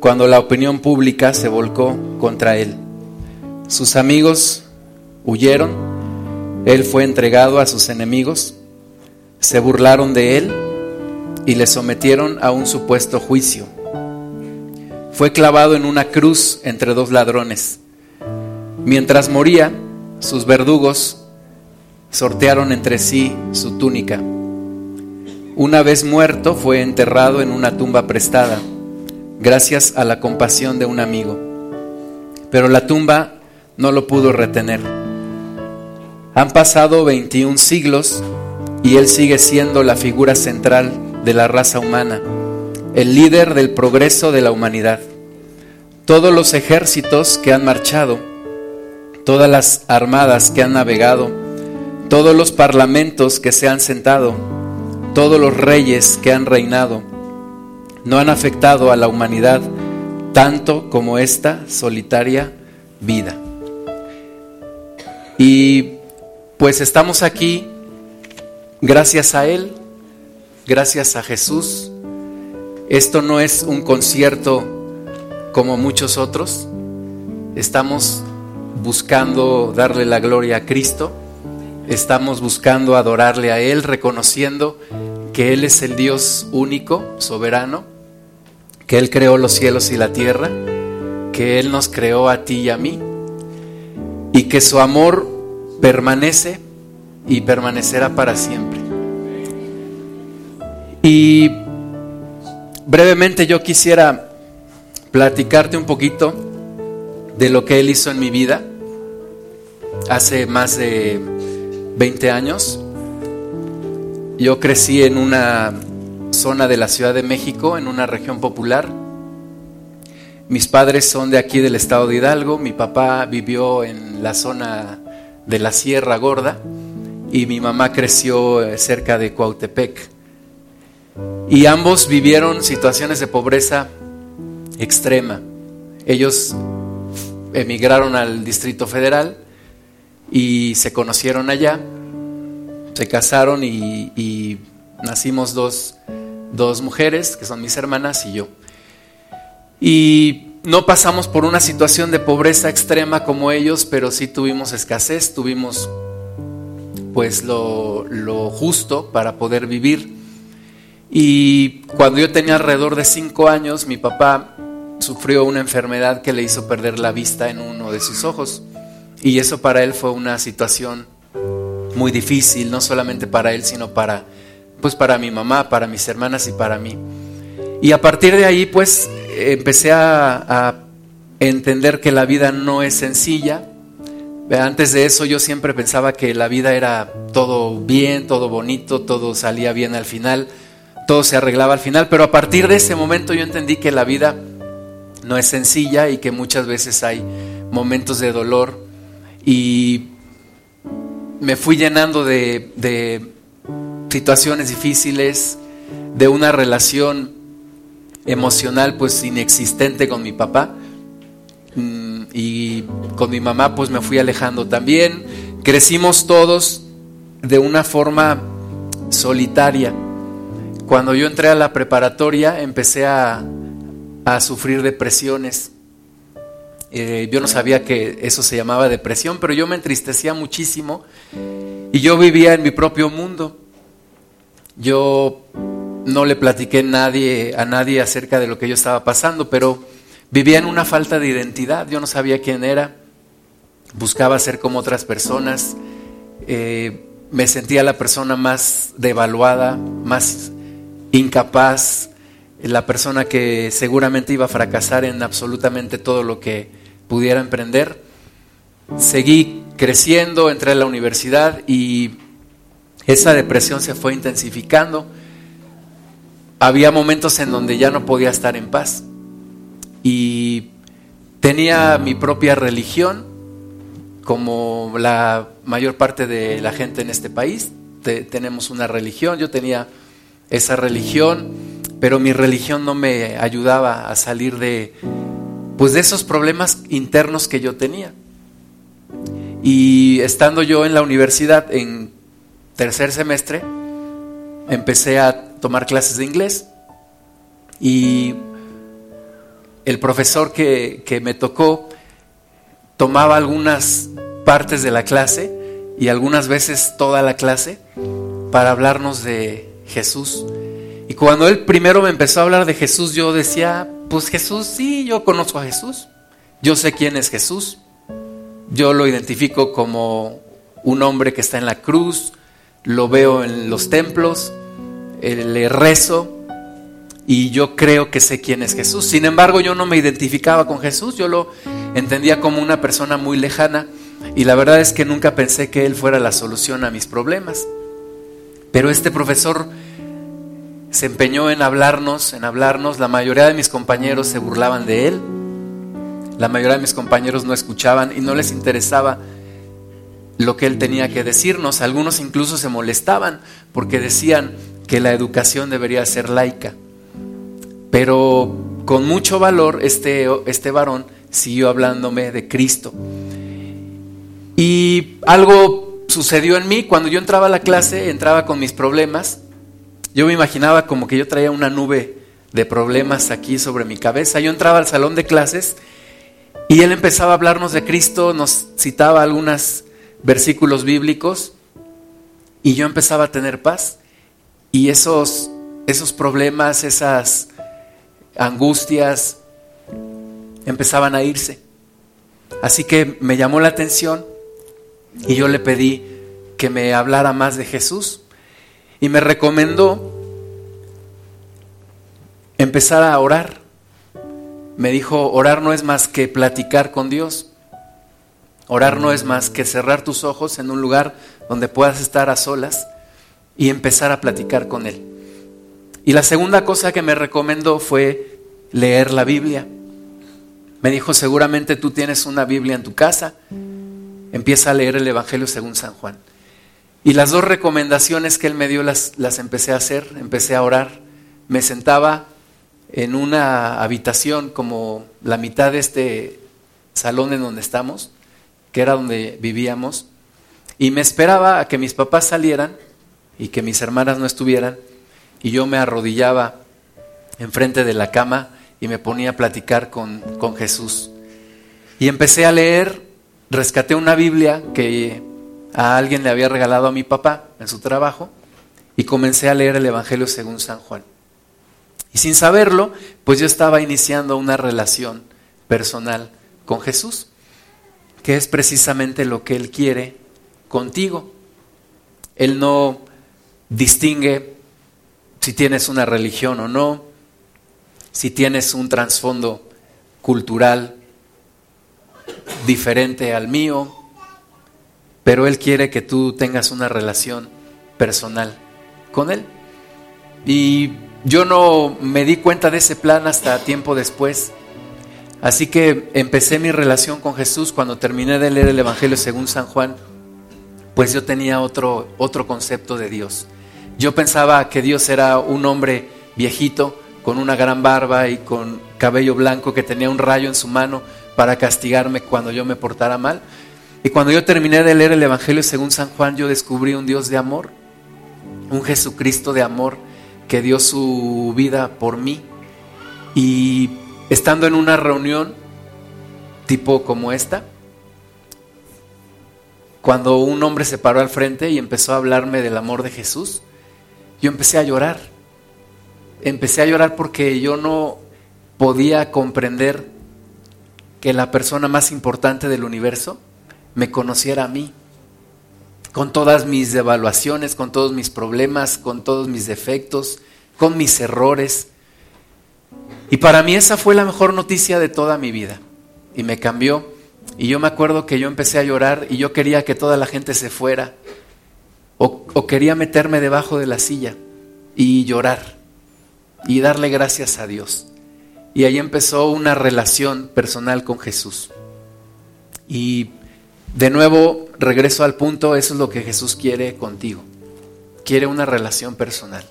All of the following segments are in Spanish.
cuando la opinión pública se volcó contra él. Sus amigos huyeron, él fue entregado a sus enemigos, se burlaron de él y le sometieron a un supuesto juicio. Fue clavado en una cruz entre dos ladrones. Mientras moría, sus verdugos sortearon entre sí su túnica. Una vez muerto fue enterrado en una tumba prestada, gracias a la compasión de un amigo. Pero la tumba no lo pudo retener. Han pasado 21 siglos y él sigue siendo la figura central de la raza humana, el líder del progreso de la humanidad. Todos los ejércitos que han marchado, todas las armadas que han navegado, todos los parlamentos que se han sentado, todos los reyes que han reinado no han afectado a la humanidad tanto como esta solitaria vida. Y pues estamos aquí gracias a Él, gracias a Jesús. Esto no es un concierto como muchos otros. Estamos buscando darle la gloria a Cristo. Estamos buscando adorarle a Él, reconociendo que Él es el Dios único, soberano, que Él creó los cielos y la tierra, que Él nos creó a ti y a mí, y que su amor permanece y permanecerá para siempre. Y brevemente yo quisiera platicarte un poquito de lo que Él hizo en mi vida hace más de 20 años. Yo crecí en una zona de la Ciudad de México, en una región popular. Mis padres son de aquí del estado de Hidalgo. Mi papá vivió en la zona de la Sierra Gorda y mi mamá creció eh, cerca de Cuautepec. Y ambos vivieron situaciones de pobreza extrema. Ellos emigraron al Distrito Federal y se conocieron allá se casaron y, nacimos dos, dos mujeres, que son mis hermanas y yo. Y no pasamos por una situación de pobreza extrema como ellos, pero sí tuvimos escasez, tuvimos pues lo, lo, justo para poder vivir. Y cuando yo tenía alrededor de cinco años, mi papá sufrió una enfermedad que le hizo perder la vista en uno de sus ojos. Y eso para él fue una situación muy difícil, no solamente para él, sino para, pues para mi mamá, para mis hermanas y para mí. Y a partir de ahí, pues empecé a, a entender que la vida no es sencilla. Antes de eso yo siempre pensaba que la vida era todo bien, todo bonito, todo salía bien al final, todo se arreglaba al final, pero a partir de ese momento yo entendí que la vida no es sencilla y que muchas veces hay momentos de dolor y me fui llenando de, situaciones difíciles, de una relación emocional pues inexistente con mi papá mm, y con mi mamá pues me fui alejando también. Crecimos todos de una forma solitaria. Cuando yo entré a la preparatoria empecé a, a sufrir depresiones eh, yo no sabía que eso se llamaba depresión, pero yo me entristecía muchísimo y yo vivía en mi propio mundo. Yo no le platiqué nadie, a nadie acerca de lo que yo estaba pasando, pero vivía en una falta de identidad. Yo no sabía quién era, buscaba ser como otras personas, eh, me sentía la persona más devaluada, más incapaz, la persona que seguramente iba a fracasar en absolutamente todo lo que pudiera emprender. Seguí creciendo, entré a la universidad y esa depresión se fue intensificando. Había momentos en donde ya no podía estar en paz y tenía mi propia religión, como la mayor parte de la gente en este país. tenemos una religión, yo tenía esa religión, pero mi religión no me ayudaba a salir de, pues de esos problemas internos que yo tenía. Y estando yo en la universidad en tercer semestre, empecé a tomar clases de inglés y el profesor que, que me tocó tomaba algunas partes de la clase y algunas veces toda la clase para hablarnos de Jesús. Y cuando él primero me empezó a hablar de Jesús, yo decía, pues Jesús, sí, yo conozco a Jesús. Yo sé quién es Jesús. Yo lo identifico como un hombre que está en la cruz, lo veo en los templos, eh, le rezo y yo creo que sé quién es Jesús. Sin embargo, yo no me identificaba con Jesús, yo lo entendía como una persona muy lejana y la verdad es que nunca pensé que Él fuera la solución a mis problemas. Pero este profesor se empeñó en hablarnos, en hablarnos. La mayoría de mis compañeros se burlaban de él. La mayoría de mis compañeros no escuchaban y no les interesaba lo que él tenía que decirnos. Algunos incluso se molestaban porque decían que la educación debería ser laica. Pero con mucho valor este, este varón siguió hablándome de Cristo. Y algo sucedió en mí. Cuando yo entraba a la clase, entraba con mis problemas yo me imaginaba como que yo traía una nube de problemas aquí sobre mi cabeza. Yo entraba al salón de clases y él empezaba a hablarnos de Cristo, nos citaba algunos versículos bíblicos y yo empezaba a tener paz. Y esos, esos problemas, esas angustias empezaban a irse. Así que me llamó la atención y yo le pedí que me hablara más de Jesús y me recomendó empezar a orar. Me dijo, orar no es más que platicar con Dios. Orar no es más que cerrar tus ojos en un lugar donde puedas estar a solas y empezar a platicar con Él. Y la segunda cosa que me recomendó fue leer la Biblia. Me dijo, seguramente tú tienes una Biblia en tu casa. Empieza a leer el Evangelio según San Juan. Y las dos recomendaciones que él me dio las, las empecé a hacer, empecé a orar. Me sentaba en una habitación como la mitad de este salón en donde estamos, que era donde vivíamos, y me esperaba a que mis papás salieran y que mis hermanas no estuvieran, y yo me arrodillaba enfrente de la cama y me ponía a platicar con, con Jesús. Y empecé a leer, rescaté una Biblia que a alguien le había regalado a mi papá en su trabajo y comencé a leer el Evangelio según San Juan. Y sin saberlo, pues yo estaba iniciando una relación personal con Jesús, que es precisamente lo que Él quiere contigo. Él no distingue si tienes una religión o no, si tienes un trasfondo cultural diferente al mío, pero Él quiere que tú tengas una relación personal con Él. Y yo no me di cuenta de ese plan hasta tiempo después. Así que empecé mi relación con Jesús cuando terminé de leer el Evangelio según San Juan, pues yo tenía otro, otro concepto de Dios. Yo pensaba que Dios era un hombre viejito, con una gran barba y con cabello blanco que tenía un rayo en su mano para castigarme cuando yo me portara mal. Y cuando yo terminé de leer el Evangelio según San Juan, yo descubrí un Dios de amor, un Jesucristo de amor que dio su vida por mí. Y estando en una reunión tipo como esta, cuando un hombre se paró al frente y empezó a hablarme del amor de Jesús, yo empecé a llorar. Empecé a llorar porque yo no podía comprender que la persona más importante del universo me conociera a mí, con todas mis devaluaciones, con todos mis problemas, con todos mis defectos, con mis errores. Y para mí esa fue la mejor noticia de toda mi vida. Y me cambió. Y yo me acuerdo que yo empecé a llorar y yo quería que toda la gente se fuera. O, o quería meterme debajo de la silla y llorar y darle gracias a Dios. Y ahí empezó una relación personal con Jesús. Y de nuevo, regreso al punto, eso es lo que Jesús quiere contigo. Quiere una relación personal.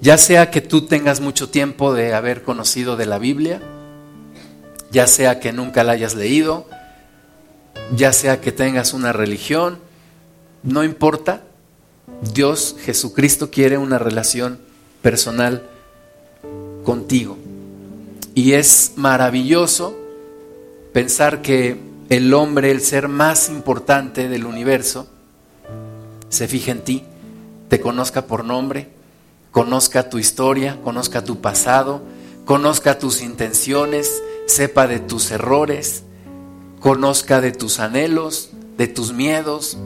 Ya sea que tú tengas mucho tiempo de haber conocido de la Biblia, ya sea que nunca la hayas leído, ya sea que tengas una religión, no importa. Dios, Jesucristo quiere una relación personal contigo. Y es maravilloso pensar que el hombre, el ser más importante del universo, se fije en ti, te conozca por nombre, conozca tu historia, conozca tu pasado, conozca tus intenciones, sepa de tus errores, conozca de tus anhelos, de tus miedos,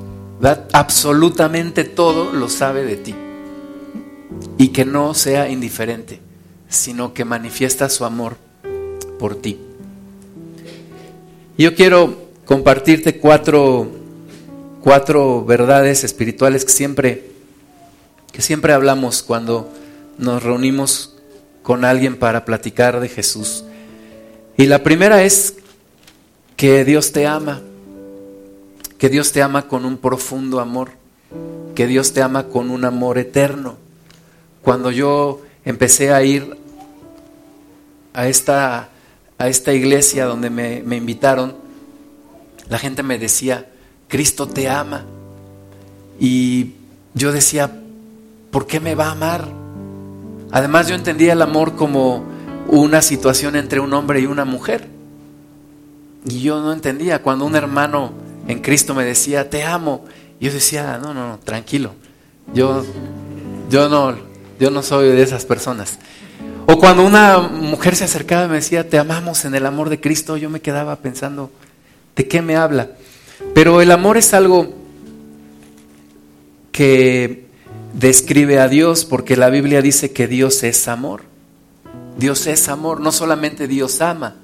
absolutamente todo lo sabe de ti. Y que no sea indiferente, sino que manifiesta su amor por ti. Yo quiero compartirte cuatro, cuatro verdades espirituales que siempre, que siempre hablamos cuando nos reunimos con alguien para platicar de Jesús. Y la primera es que Dios te ama, que Dios te ama con un profundo amor, que Dios te ama con un amor eterno. Cuando yo empecé a ir a esta, a esta iglesia donde me, me invitaron, la gente me decía, Cristo te ama. Y yo decía, ¿por qué me va a amar? Además yo entendía el amor como una situación entre un hombre y una mujer. Y yo no entendía cuando un hermano en Cristo me decía, te amo. Yo decía, no, no, no, tranquilo. Yo, yo, no, yo no soy de esas personas. O cuando una mujer se acercaba y me decía, te amamos en el amor de Cristo, yo me quedaba pensando, ¿de qué me habla? Pero el amor es algo que describe a Dios, porque la Biblia dice que Dios es amor. Dios es amor, no solamente Dios ama,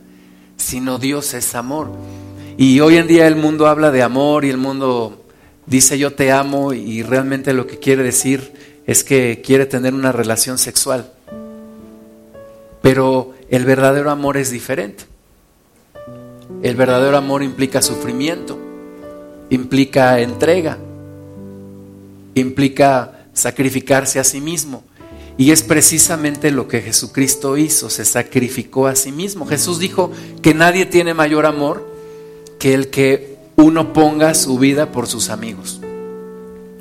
sino Dios es amor. Y hoy en día el mundo habla de amor y el mundo dice yo te amo y realmente lo que quiere decir es que quiere tener una relación sexual. Pero el verdadero amor es diferente. El verdadero amor implica sufrimiento, implica entrega, implica sacrificarse a sí mismo. Y es precisamente lo que Jesucristo hizo, se sacrificó a sí mismo. Jesús dijo que nadie tiene mayor amor que el que uno ponga su vida por sus amigos.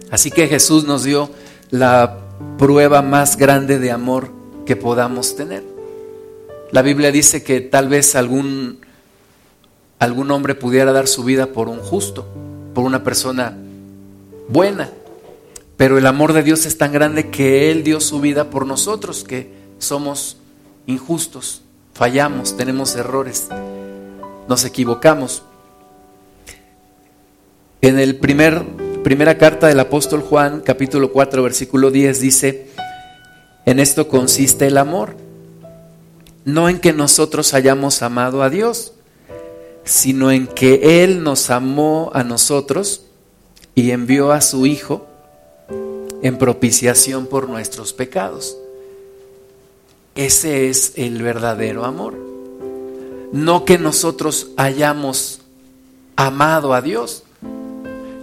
Así que Jesús nos dio la prueba más grande de amor que podamos tener. La Biblia dice que tal vez algún, algún hombre pudiera dar su vida por un justo, por una persona buena. Pero el amor de Dios es tan grande que Él dio su vida por nosotros, que somos injustos, fallamos, tenemos errores, nos equivocamos. En el primer, primera carta del apóstol Juan, capítulo 4, versículo 10, dice, en esto consiste el amor, no en que nosotros hayamos amado a Dios, sino en que Él nos amó a nosotros y envió a su Hijo en propiciación por nuestros pecados. Ese es el verdadero amor. No que nosotros hayamos amado a Dios.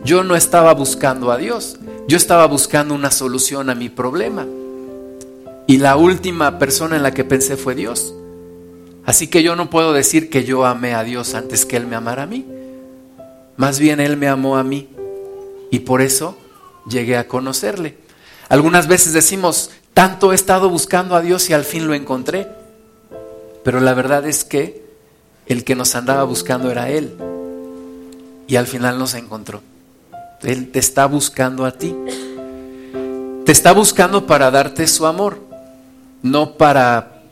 Yo no estaba buscando a Dios, yo estaba buscando una solución a mi problema. Y la última persona en la que pensé fue Dios. Así que yo no puedo decir que yo amé a Dios antes que Él me amara a mí. Más bien Él me amó a mí. Y por eso llegué a conocerle. Algunas veces decimos, tanto he estado buscando a Dios y al fin lo encontré. Pero la verdad es que el que nos andaba buscando era Él. Y al final nos encontró. Él te está buscando a ti. Te está buscando para darte su amor, no para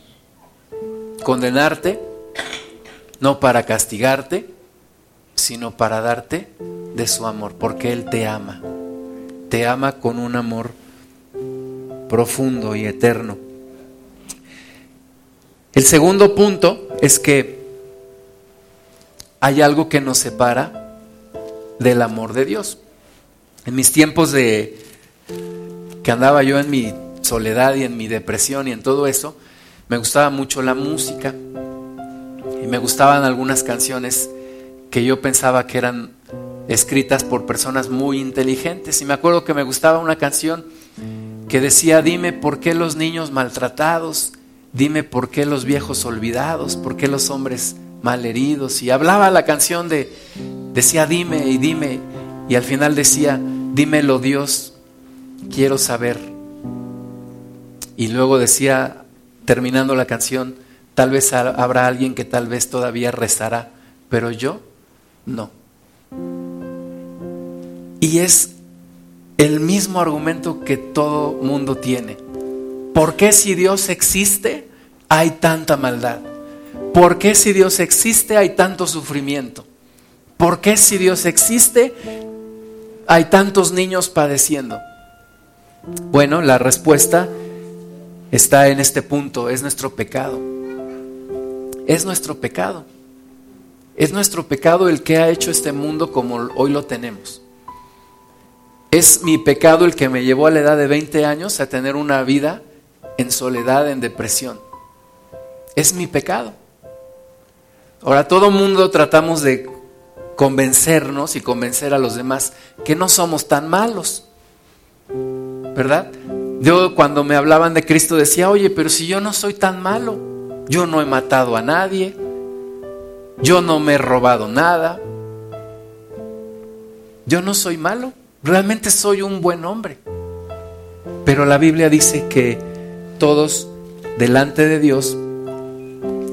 condenarte, no para castigarte, sino para darte de su amor, porque Él te ama te ama con un amor profundo y eterno. El segundo punto es que hay algo que nos separa del amor de Dios. En mis tiempos de que andaba yo en mi soledad y en mi depresión y en todo eso, me gustaba mucho la música y me gustaban algunas canciones que yo pensaba que eran escritas por personas muy inteligentes. Y me acuerdo que me gustaba una canción que decía, dime por qué los niños maltratados, dime por qué los viejos olvidados, por qué los hombres malheridos. Y hablaba la canción de, decía, dime y dime. Y al final decía, dímelo Dios, quiero saber. Y luego decía, terminando la canción, tal vez habrá alguien que tal vez todavía rezará, pero yo no. Y es el mismo argumento que todo mundo tiene. ¿Por qué si Dios existe hay tanta maldad? ¿Por qué si Dios existe hay tanto sufrimiento? ¿Por qué si Dios existe hay tantos niños padeciendo? Bueno, la respuesta está en este punto, es nuestro pecado. Es nuestro pecado. Es nuestro pecado el que ha hecho este mundo como hoy lo tenemos. Es mi pecado el que me llevó a la edad de 20 años a tener una vida en soledad, en depresión. Es mi pecado. Ahora todo mundo tratamos de convencernos y convencer a los demás que no somos tan malos. ¿Verdad? Yo cuando me hablaban de Cristo decía, oye, pero si yo no soy tan malo, yo no he matado a nadie, yo no me he robado nada, yo no soy malo. Realmente soy un buen hombre. Pero la Biblia dice que todos delante de Dios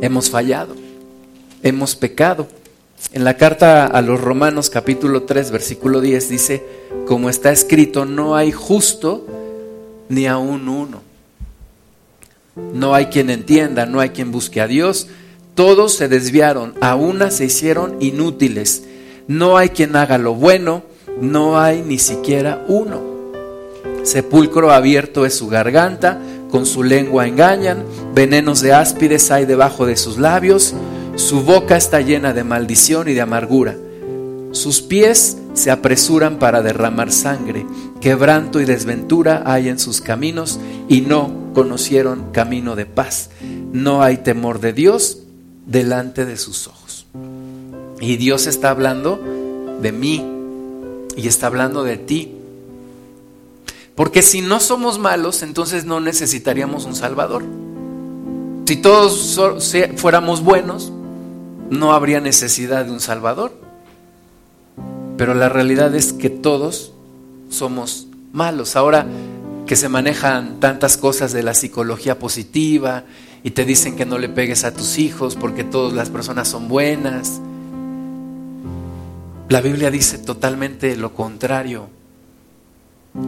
hemos fallado, hemos pecado. En la carta a los Romanos capítulo 3 versículo 10 dice, como está escrito, no hay justo ni aún uno. No hay quien entienda, no hay quien busque a Dios. Todos se desviaron, a una se hicieron inútiles. No hay quien haga lo bueno, no hay ni siquiera uno. Sepulcro abierto es su garganta, con su lengua engañan, venenos de áspides hay debajo de sus labios, su boca está llena de maldición y de amargura. Sus pies se apresuran para derramar sangre, quebranto y desventura hay en sus caminos y no conocieron camino de paz. No hay temor de Dios delante de sus ojos. Y Dios está hablando de mí, y está hablando de ti. Porque si no somos malos, entonces no necesitaríamos un Salvador. Si todos fuéramos buenos, no habría necesidad de un Salvador. Pero la realidad es que todos somos malos. Ahora que se manejan tantas cosas de la psicología positiva y te dicen que no le pegues a tus hijos porque todas las personas son buenas la Biblia dice totalmente lo contrario.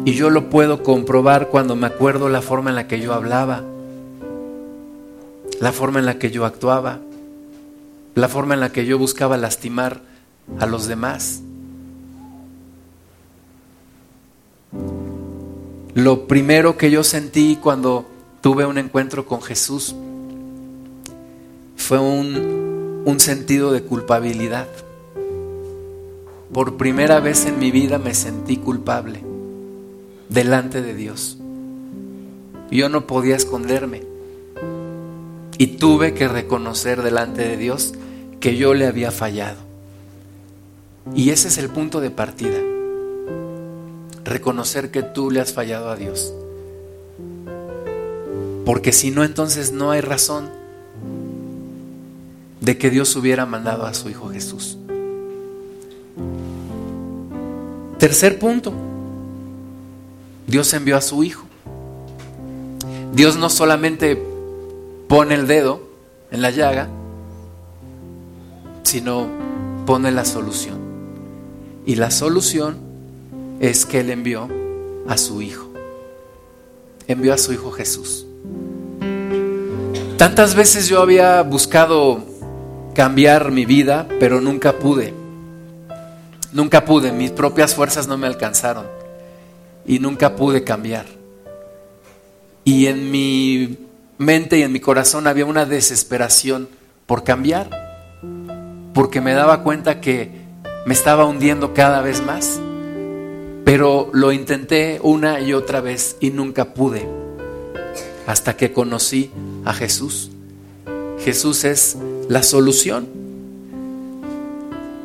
Y yo lo puedo comprobar cuando me acuerdo la forma en la que yo hablaba, la forma en la que yo actuaba, la forma en la que yo buscaba lastimar a los demás. Lo primero que yo sentí cuando tuve un encuentro con Jesús fue un, un sentido de culpabilidad. Por primera vez en mi vida me sentí culpable delante de Dios. Yo no podía esconderme. Y tuve que reconocer delante de Dios que yo le había fallado. Y ese es el punto de partida. Reconocer que tú le has fallado a Dios. Porque si no, entonces no hay razón de que Dios hubiera mandado a su Hijo Jesús. Tercer punto, Dios envió a su Hijo. Dios no solamente pone el dedo en la llaga, sino pone la solución. Y la solución es que Él envió a su Hijo. Envió a su Hijo Jesús. Tantas veces yo había buscado cambiar mi vida, pero nunca pude. Nunca pude, mis propias fuerzas no me alcanzaron y nunca pude cambiar. Y en mi mente y en mi corazón había una desesperación por cambiar, porque me daba cuenta que me estaba hundiendo cada vez más. Pero lo intenté una y otra vez y nunca pude, hasta que conocí a Jesús. Jesús es la solución.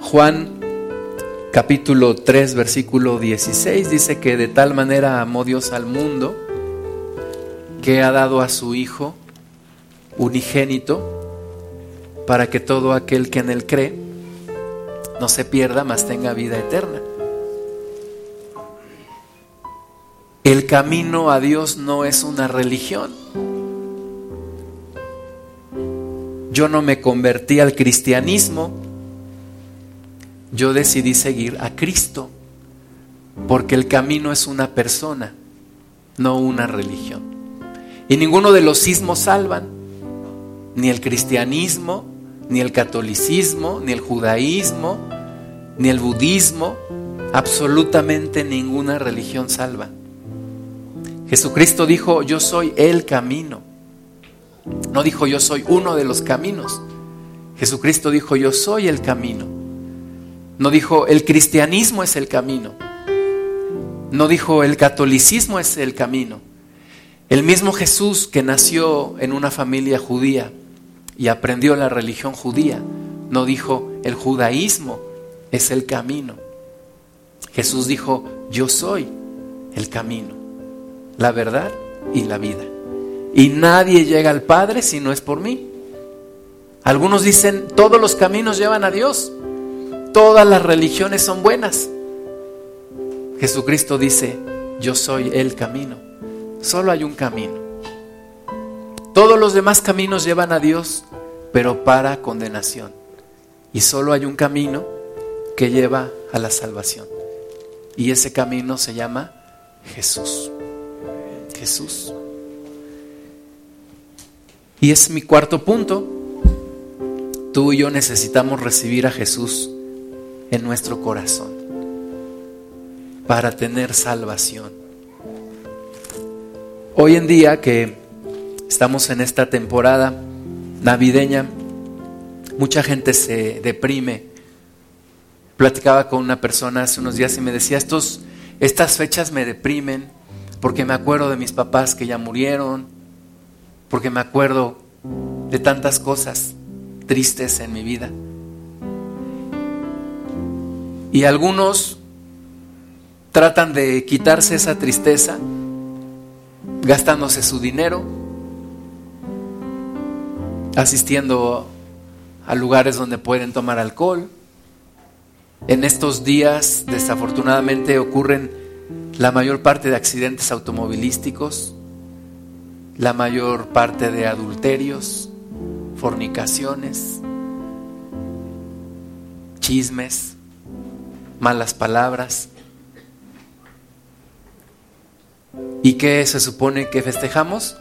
Juan capítulo 3, versículo 16, dice que de tal manera amó Dios al mundo que ha dado a su Hijo unigénito para que todo aquel que en él cree no se pierda, mas tenga vida eterna. El camino a Dios no es una religión. yo no me convertí al cristianismo, yo decidí seguir a Cristo, porque el camino es una persona, no una religión. Y ninguno de los sismos salvan, ni el cristianismo, ni el catolicismo, ni el judaísmo, ni el budismo, absolutamente ninguna religión salva. Jesucristo dijo, yo soy el camino. No dijo, yo soy uno de los caminos. Jesucristo dijo, yo soy el camino. No dijo, el cristianismo es el camino. No dijo, el catolicismo es el camino. El mismo Jesús que nació en una familia judía y aprendió la religión judía, no dijo, el judaísmo es el camino. Jesús dijo, yo soy el camino, la verdad y la vida. Y nadie llega al Padre si no es por mí. Algunos dicen, todos los caminos llevan a Dios, todas las religiones son buenas. Jesucristo dice, yo soy el camino. Solo hay un camino. Todos los demás caminos llevan a Dios, pero para condenación. Y solo hay un camino que lleva a la salvación. Y ese camino se llama Jesús. Jesús. Y es mi cuarto punto. Tú y yo necesitamos recibir a Jesús en nuestro corazón para tener salvación. Hoy en día que estamos en esta temporada navideña, mucha gente se deprime Platicaba con una persona hace unos días y me decía, Estos, estas fechas me deprimen porque me acuerdo de mis papás que ya murieron, porque me acuerdo de tantas cosas tristes en mi vida. Y algunos tratan de quitarse esa tristeza gastándose su dinero, asistiendo a lugares donde pueden tomar alcohol, en estos días, desafortunadamente, ocurren la mayor parte de accidentes automovilísticos, la mayor parte de adulterios, fornicaciones, chismes, malas palabras. ¿Y qué se supone que festejamos?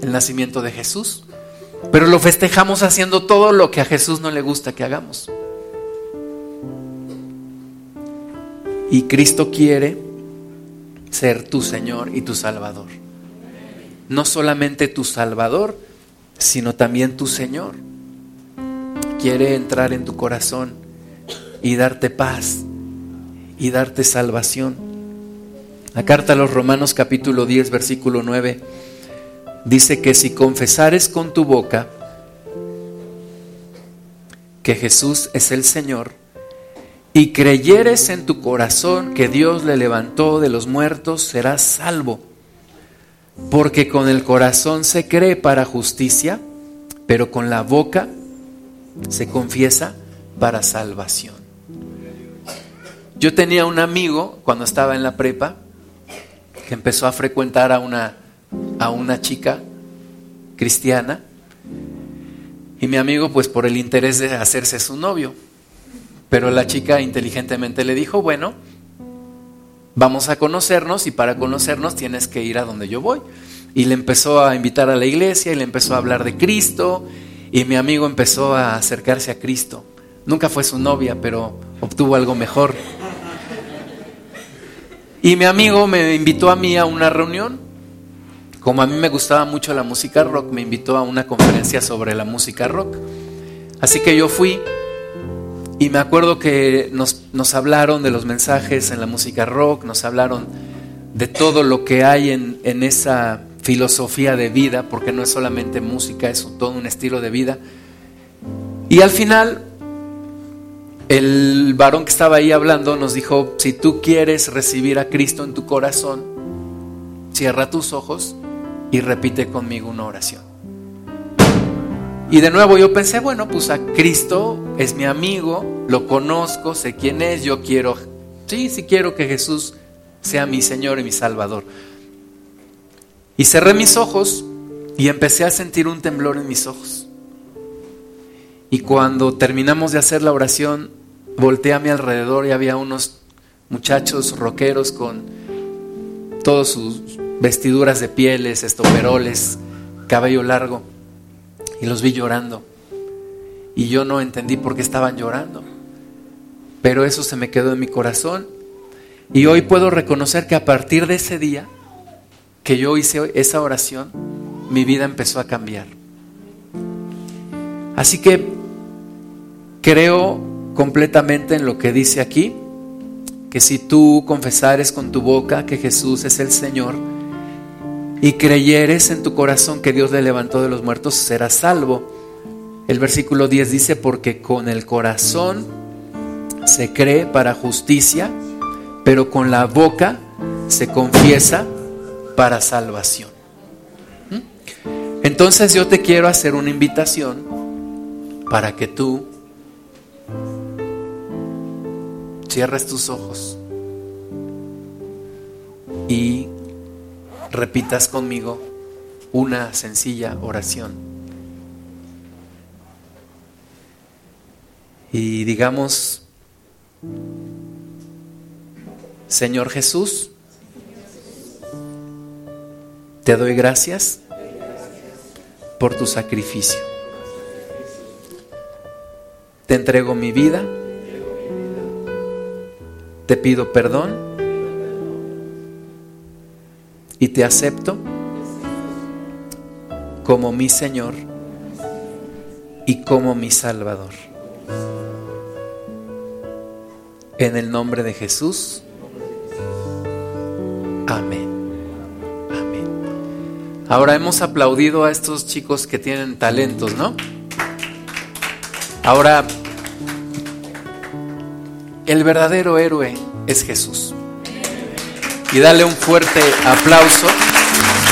El nacimiento de Jesús. Pero lo festejamos haciendo todo lo que a Jesús no le gusta que hagamos. Y Cristo quiere ser tu Señor y tu Salvador. No solamente tu Salvador, sino también tu Señor. Quiere entrar en tu corazón y darte paz y darte salvación. La carta a los Romanos capítulo 10 versículo 9 dice que si confesares con tu boca que Jesús es el Señor, y creyeres en tu corazón que Dios le levantó de los muertos, serás salvo. Porque con el corazón se cree para justicia, pero con la boca se confiesa para salvación. Yo tenía un amigo cuando estaba en la prepa que empezó a frecuentar a una, a una chica cristiana y mi amigo pues por el interés de hacerse su novio pero la chica inteligentemente le dijo, bueno, vamos a conocernos y para conocernos tienes que ir a donde yo voy. Y le empezó a invitar a la iglesia y le empezó a hablar de Cristo y mi amigo empezó a acercarse a Cristo. Nunca fue su novia, pero obtuvo algo mejor. Y mi amigo me invitó a mí a una reunión. Como a mí me gustaba mucho la música rock, me invitó a una conferencia sobre la música rock. Así que yo fui y me acuerdo que nos, hablaron de los mensajes en la música rock, nos hablaron de todo lo que hay en esa filosofía de vida, porque no es solamente música, es todo un estilo de vida. Y al final, el varón que estaba ahí hablando nos dijo, si tú quieres recibir a Cristo en tu corazón, cierra tus ojos y repite conmigo una oración. Y de nuevo yo pensé, bueno, pues a Cristo es mi amigo, lo conozco, sé quién es, yo quiero, sí, sí quiero que Jesús sea mi Señor y mi Salvador. Y cerré mis ojos y empecé a sentir un temblor en mis ojos. Y cuando terminamos de hacer la oración, volteé a mi alrededor y había unos muchachos rockeros con todas sus vestiduras de pieles, estoperoles, cabello largo, y los vi llorando. Y yo no entendí por qué estaban llorando. Pero eso se me quedó en mi corazón. Y hoy puedo reconocer que a partir de ese día que yo hice esa oración, mi vida empezó a cambiar. Así que creo completamente en lo que dice aquí, que si tú confesares con tu boca que Jesús es el Señor y creyeres en tu corazón que Dios le levantó de los muertos, serás salvo. El versículo 10 dice, porque con el corazón se cree para justicia, pero con la boca se confiesa para salvación. ¿Mm? Entonces yo te quiero hacer una invitación para que tú cierres tus ojos y repitas conmigo una sencilla oración. Y digamos, Señor Jesús, te doy gracias por tu sacrificio. Te entrego mi vida. Te pido perdón. Y te acepto como mi Señor y como mi Salvador. En el nombre de Jesús. Amén. Ahora hemos aplaudido a estos chicos que tienen talentos, ¿no? Ahora, el verdadero héroe es Jesús. Y dale un fuerte aplauso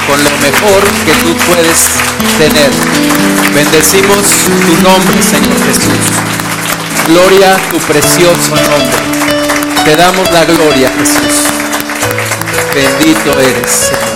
con lo mejor que tú puedes tener. Bendecimos tu nombre, Señor Jesús. Gloria a tu precioso nombre. Te damos la gloria, Jesús. Bendito eres, Señor.